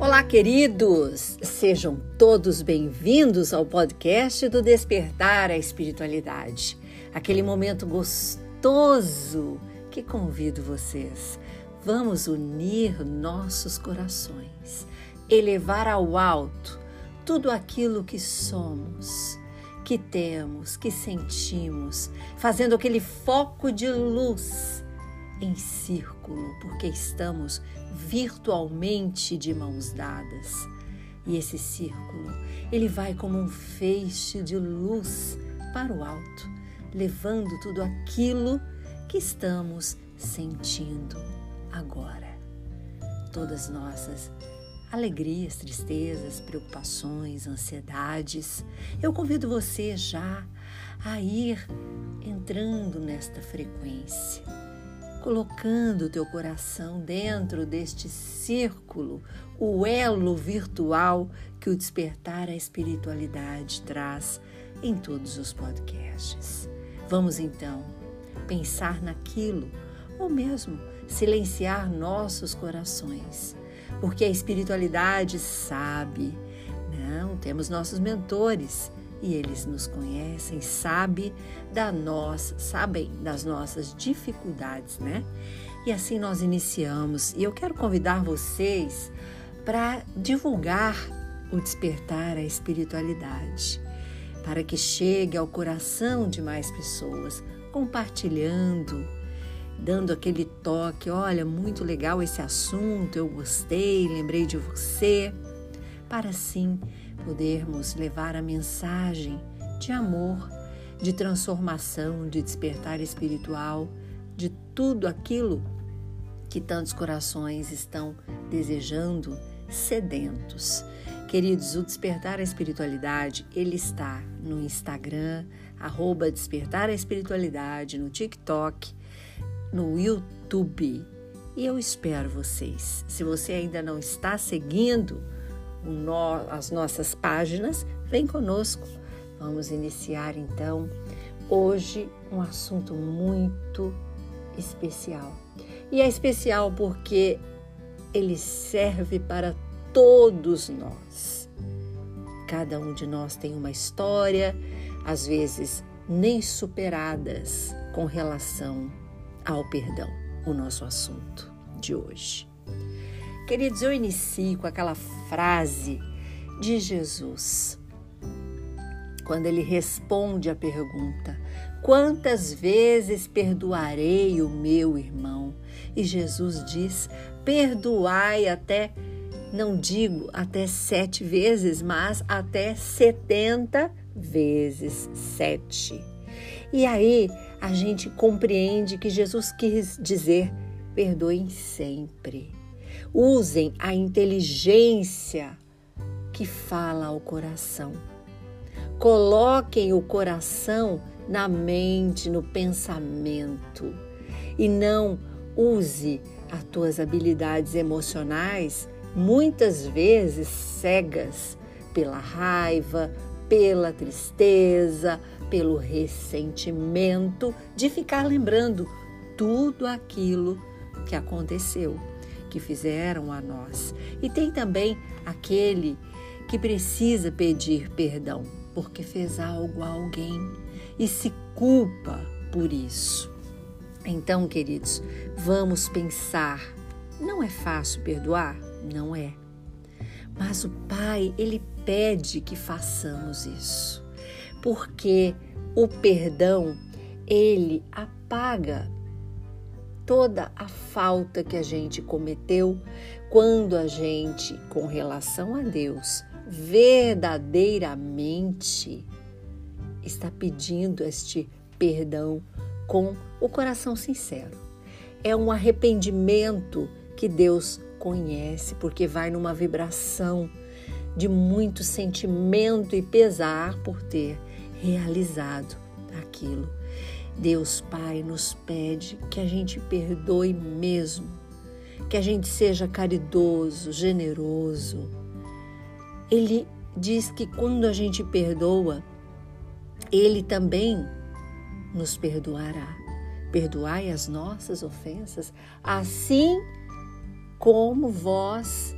Olá, queridos! Sejam todos bem-vindos ao podcast do Despertar a Espiritualidade. Aquele momento gostoso que convido vocês. Vamos unir nossos corações, elevar ao alto tudo aquilo que somos, que temos, que sentimos, fazendo aquele foco de luz em círculo, porque estamos virtualmente de mãos dadas. E esse círculo, ele vai como um feixe de luz para o alto, levando tudo aquilo que estamos sentindo agora. Todas nossas alegrias, tristezas, preocupações, ansiedades. Eu convido você já a ir entrando nesta frequência colocando o teu coração dentro deste círculo, o elo virtual que o despertar a espiritualidade traz em todos os podcasts. Vamos então pensar naquilo ou mesmo silenciar nossos corações, porque a espiritualidade sabe. Não, temos nossos mentores e eles nos conhecem, sabe da nós, sabem das nossas dificuldades, né? E assim nós iniciamos. E eu quero convidar vocês para divulgar o despertar a espiritualidade, para que chegue ao coração de mais pessoas, compartilhando, dando aquele toque, olha, muito legal esse assunto, eu gostei, lembrei de você, para assim podermos levar a mensagem de amor, de transformação, de despertar espiritual, de tudo aquilo que tantos corações estão desejando, sedentos. Queridos, o Despertar a Espiritualidade, ele está no Instagram, arroba Despertar a Espiritualidade, no TikTok, no YouTube. E eu espero vocês. Se você ainda não está seguindo, no, as nossas páginas, vem conosco. Vamos iniciar então hoje um assunto muito especial. E é especial porque ele serve para todos nós. Cada um de nós tem uma história, às vezes nem superadas, com relação ao perdão, o nosso assunto de hoje. Queridos, eu inicio com aquela frase de Jesus, quando ele responde a pergunta: Quantas vezes perdoarei o meu irmão? E Jesus diz: Perdoai até, não digo até sete vezes, mas até setenta vezes sete. E aí a gente compreende que Jesus quis dizer: perdoem sempre. Usem a inteligência que fala ao coração. Coloquem o coração na mente, no pensamento e não use as tuas habilidades emocionais, muitas vezes cegas pela raiva, pela tristeza, pelo ressentimento de ficar lembrando tudo aquilo que aconteceu que fizeram a nós. E tem também aquele que precisa pedir perdão porque fez algo a alguém e se culpa por isso. Então, queridos, vamos pensar. Não é fácil perdoar? Não é. Mas o Pai, ele pede que façamos isso. Porque o perdão, ele apaga toda a falta que a gente cometeu quando a gente, com relação a Deus, verdadeiramente está pedindo este perdão com o coração sincero. É um arrependimento que Deus conhece, porque vai numa vibração de muito sentimento e pesar por ter realizado aquilo Deus Pai nos pede que a gente perdoe mesmo, que a gente seja caridoso, generoso. Ele diz que quando a gente perdoa, Ele também nos perdoará. Perdoai as nossas ofensas, assim como vós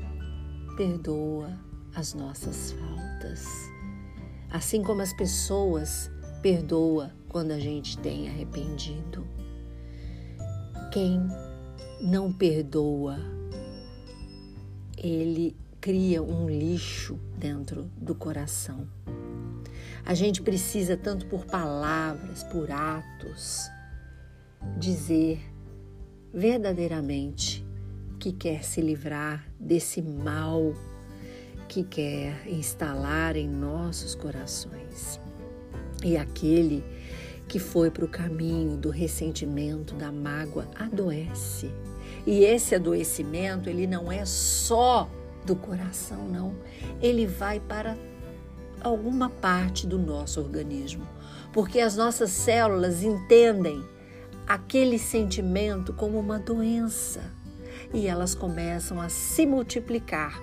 perdoa as nossas faltas. Assim como as pessoas perdoa quando a gente tem arrependido. Quem não perdoa, ele cria um lixo dentro do coração. A gente precisa, tanto por palavras, por atos, dizer verdadeiramente que quer se livrar desse mal que quer instalar em nossos corações. E aquele que foi para o caminho do ressentimento, da mágoa, adoece. E esse adoecimento, ele não é só do coração, não. Ele vai para alguma parte do nosso organismo, porque as nossas células entendem aquele sentimento como uma doença e elas começam a se multiplicar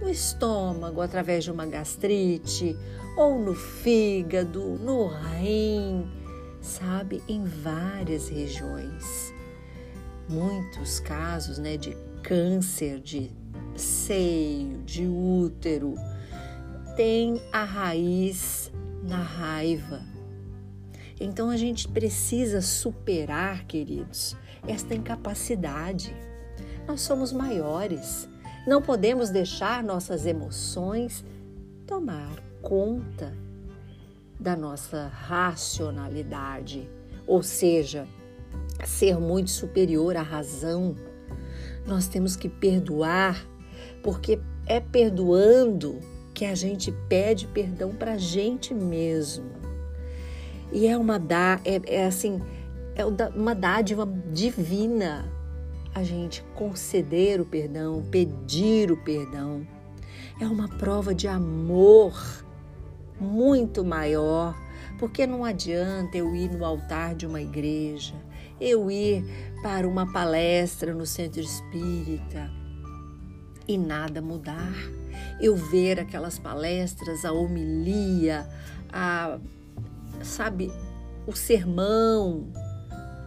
no estômago através de uma gastrite ou no fígado, no rim, sabe, em várias regiões. Muitos casos, né, de câncer de seio, de útero, tem a raiz na raiva. Então a gente precisa superar, queridos, esta incapacidade. Nós somos maiores. Não podemos deixar nossas emoções tomar conta da nossa racionalidade, ou seja, ser muito superior à razão. Nós temos que perdoar, porque é perdoando que a gente pede perdão para a gente mesmo. E é uma dá, é, é assim, é uma dádiva divina a gente conceder o perdão, pedir o perdão. É uma prova de amor muito maior, porque não adianta eu ir no altar de uma igreja, eu ir para uma palestra no centro espírita e nada mudar. Eu ver aquelas palestras, a homilia, a sabe, o sermão,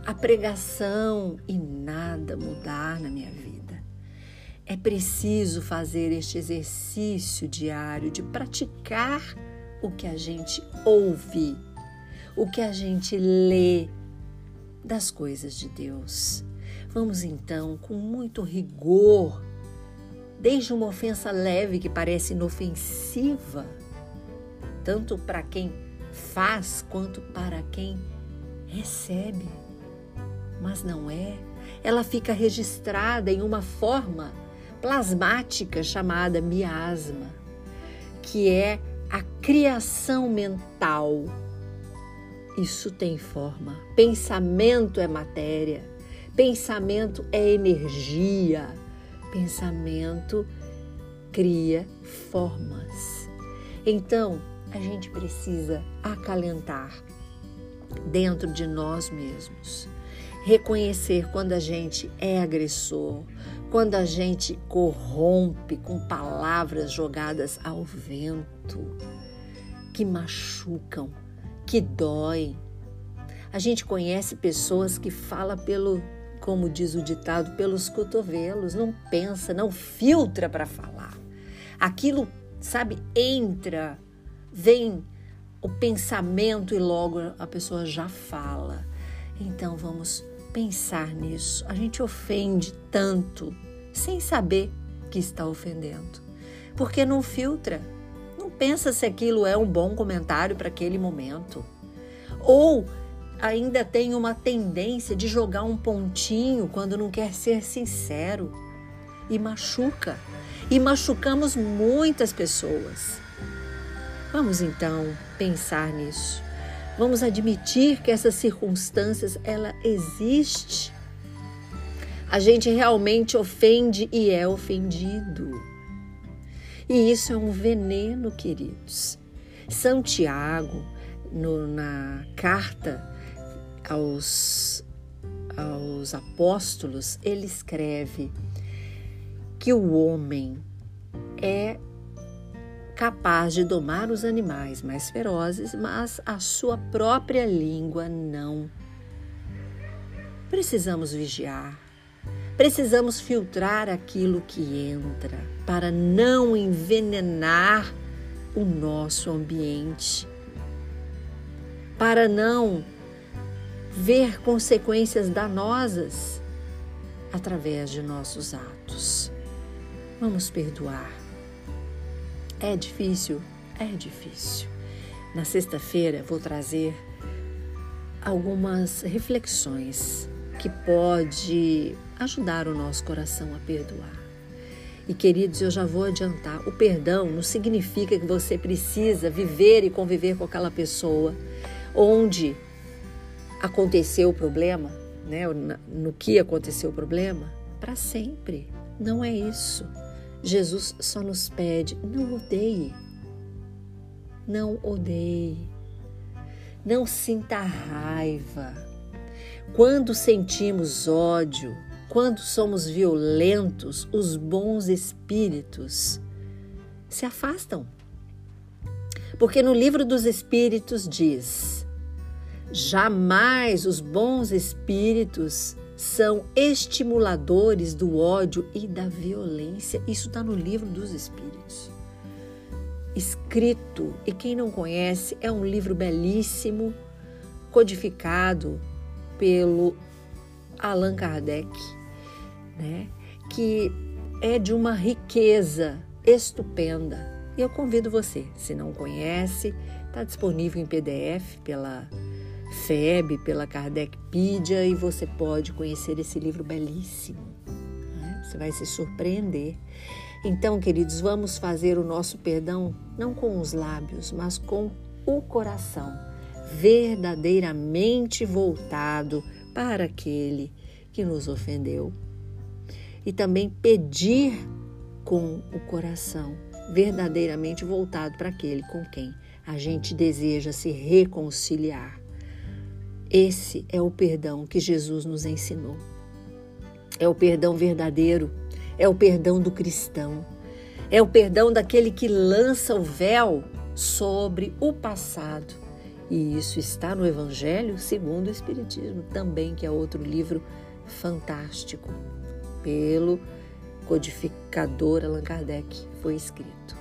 a pregação e nada mudar na minha vida. É preciso fazer este exercício diário de praticar o que a gente ouve, o que a gente lê das coisas de Deus. Vamos então, com muito rigor, desde uma ofensa leve que parece inofensiva, tanto para quem faz quanto para quem recebe. Mas não é. Ela fica registrada em uma forma plasmática chamada miasma, que é a criação mental. Isso tem forma. Pensamento é matéria. Pensamento é energia. Pensamento cria formas. Então, a gente precisa acalentar dentro de nós mesmos. Reconhecer quando a gente é agressor, quando a gente corrompe com palavras jogadas ao vento, que machucam, que doem. A gente conhece pessoas que falam pelo, como diz o ditado, pelos cotovelos, não pensa, não filtra para falar. Aquilo, sabe, entra, vem o pensamento e logo a pessoa já fala. Então vamos pensar nisso. A gente ofende tanto sem saber que está ofendendo. Porque não filtra, não pensa se aquilo é um bom comentário para aquele momento. Ou ainda tem uma tendência de jogar um pontinho quando não quer ser sincero e machuca. E machucamos muitas pessoas. Vamos então pensar nisso. Vamos admitir que essas circunstâncias ela existe. A gente realmente ofende e é ofendido. E isso é um veneno, queridos. Santiago, no, na carta aos, aos apóstolos, ele escreve que o homem é capaz de domar os animais mais ferozes, mas a sua própria língua não. Precisamos vigiar. Precisamos filtrar aquilo que entra para não envenenar o nosso ambiente, para não ver consequências danosas através de nossos atos. Vamos perdoar. É difícil? É difícil. Na sexta-feira vou trazer algumas reflexões que pode ajudar o nosso coração a perdoar. E queridos, eu já vou adiantar, o perdão não significa que você precisa viver e conviver com aquela pessoa onde aconteceu o problema, né, no que aconteceu o problema, para sempre. Não é isso. Jesus só nos pede: não odeie. Não odeie. Não sinta raiva. Quando sentimos ódio, quando somos violentos, os bons espíritos se afastam. Porque no livro dos Espíritos diz: jamais os bons espíritos são estimuladores do ódio e da violência. Isso está no livro dos Espíritos. Escrito, e quem não conhece, é um livro belíssimo, codificado pelo Allan Kardec, né? que é de uma riqueza estupenda. E eu convido você, se não conhece, está disponível em PDF pela FEB, pela Kardecpedia e você pode conhecer esse livro belíssimo. Né? Você vai se surpreender. Então, queridos, vamos fazer o nosso perdão não com os lábios, mas com o coração, verdadeiramente voltado para aquele que nos ofendeu. E também pedir com o coração, verdadeiramente voltado para aquele com quem a gente deseja se reconciliar. Esse é o perdão que Jesus nos ensinou. É o perdão verdadeiro, é o perdão do cristão, é o perdão daquele que lança o véu sobre o passado. E isso está no Evangelho segundo o Espiritismo, também, que é outro livro fantástico, pelo codificador Allan Kardec, foi escrito.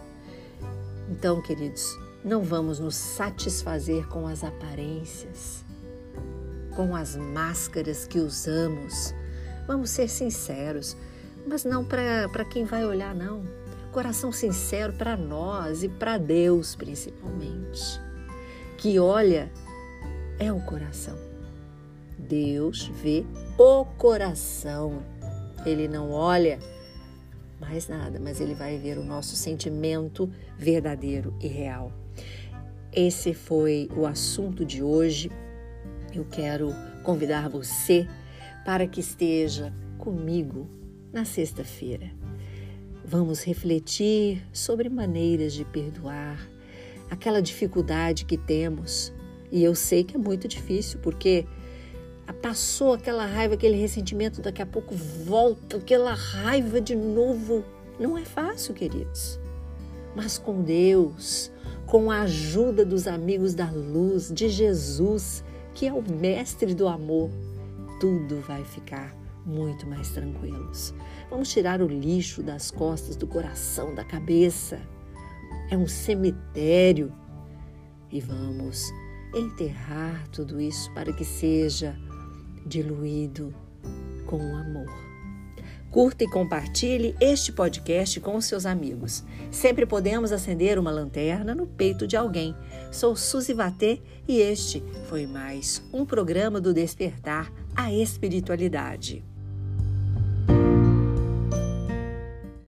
Então, queridos, não vamos nos satisfazer com as aparências, com as máscaras que usamos. Vamos ser sinceros, mas não para quem vai olhar, não. Coração sincero para nós e para Deus, principalmente. Que olha é o coração. Deus vê o coração. Ele não olha mais nada, mas ele vai ver o nosso sentimento verdadeiro e real. Esse foi o assunto de hoje eu quero convidar você para que esteja comigo na sexta-feira. Vamos refletir sobre maneiras de perdoar, aquela dificuldade que temos. E eu sei que é muito difícil, porque passou aquela raiva, aquele ressentimento, daqui a pouco volta aquela raiva de novo. Não é fácil, queridos. Mas com Deus, com a ajuda dos amigos da luz, de Jesus, que é o mestre do amor, tudo vai ficar muito mais tranquilos. Vamos tirar o lixo das costas, do coração, da cabeça. É um cemitério. E vamos enterrar tudo isso para que seja diluído com o amor. Curta e compartilhe este podcast com os seus amigos. Sempre podemos acender uma lanterna no peito de alguém. Sou Suzy Vatê e este foi mais um programa do Despertar a Espiritualidade.